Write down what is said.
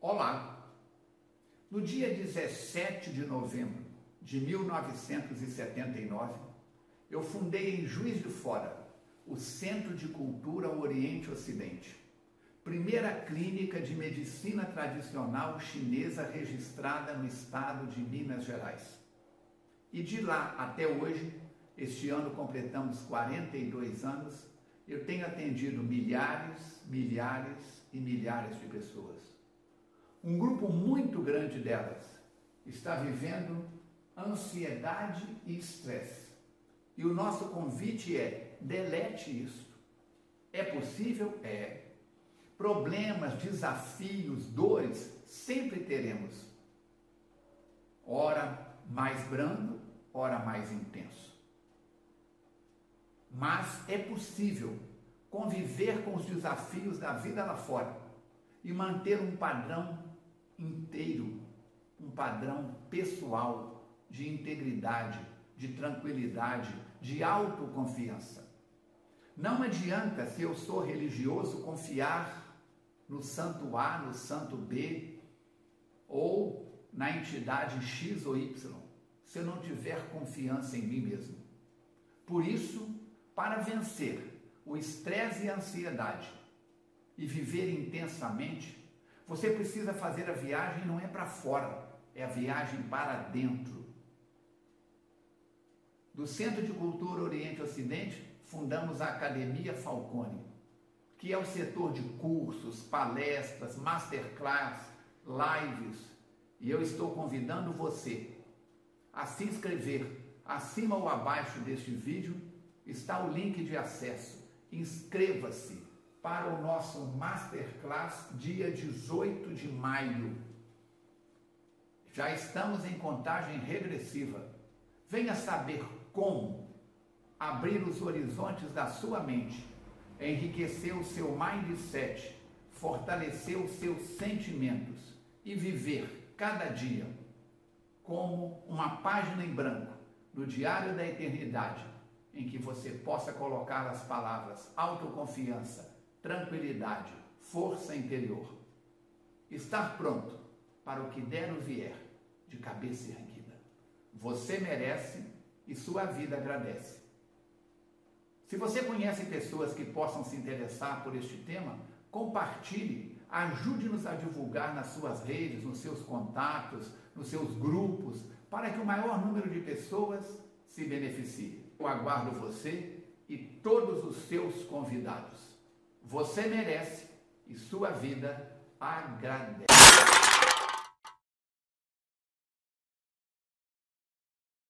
Olá! No dia 17 de novembro de 1979, eu fundei em Juiz de Fora o Centro de Cultura Oriente Ocidente, primeira clínica de medicina tradicional chinesa registrada no estado de Minas Gerais. E de lá até hoje, este ano completamos 42 anos, eu tenho atendido milhares, milhares e milhares de pessoas. Um grupo muito grande delas está vivendo ansiedade e estresse. E o nosso convite é: delete isso. É possível? É. Problemas, desafios, dores, sempre teremos. Ora mais brando, ora mais intenso. Mas é possível conviver com os desafios da vida lá fora e manter um padrão inteiro, um padrão pessoal de integridade, de tranquilidade, de autoconfiança. Não adianta, se eu sou religioso, confiar no santo A, no santo B, ou na entidade X ou Y, se eu não tiver confiança em mim mesmo. Por isso, para vencer o estresse e a ansiedade e viver intensamente, você precisa fazer a viagem não é para fora, é a viagem para dentro. Do Centro de Cultura Oriente Ocidente, fundamos a Academia Falcone, que é o setor de cursos, palestras, masterclass, lives, e eu estou convidando você a se inscrever. Acima ou abaixo deste vídeo está o link de acesso. Inscreva-se para o nosso Masterclass dia 18 de maio. Já estamos em contagem regressiva. Venha saber como abrir os horizontes da sua mente, enriquecer o seu mindset, fortalecer os seus sentimentos e viver cada dia como uma página em branco no diário da eternidade, em que você possa colocar as palavras autoconfiança, tranquilidade, força interior. Estar pronto para o que der ou vier, de cabeça erguida. Você merece e sua vida agradece. Se você conhece pessoas que possam se interessar por este tema, compartilhe, ajude-nos a divulgar nas suas redes, nos seus contatos, nos seus grupos, para que o maior número de pessoas se beneficie. Eu aguardo você e todos os seus convidados. Você merece e sua vida agradece.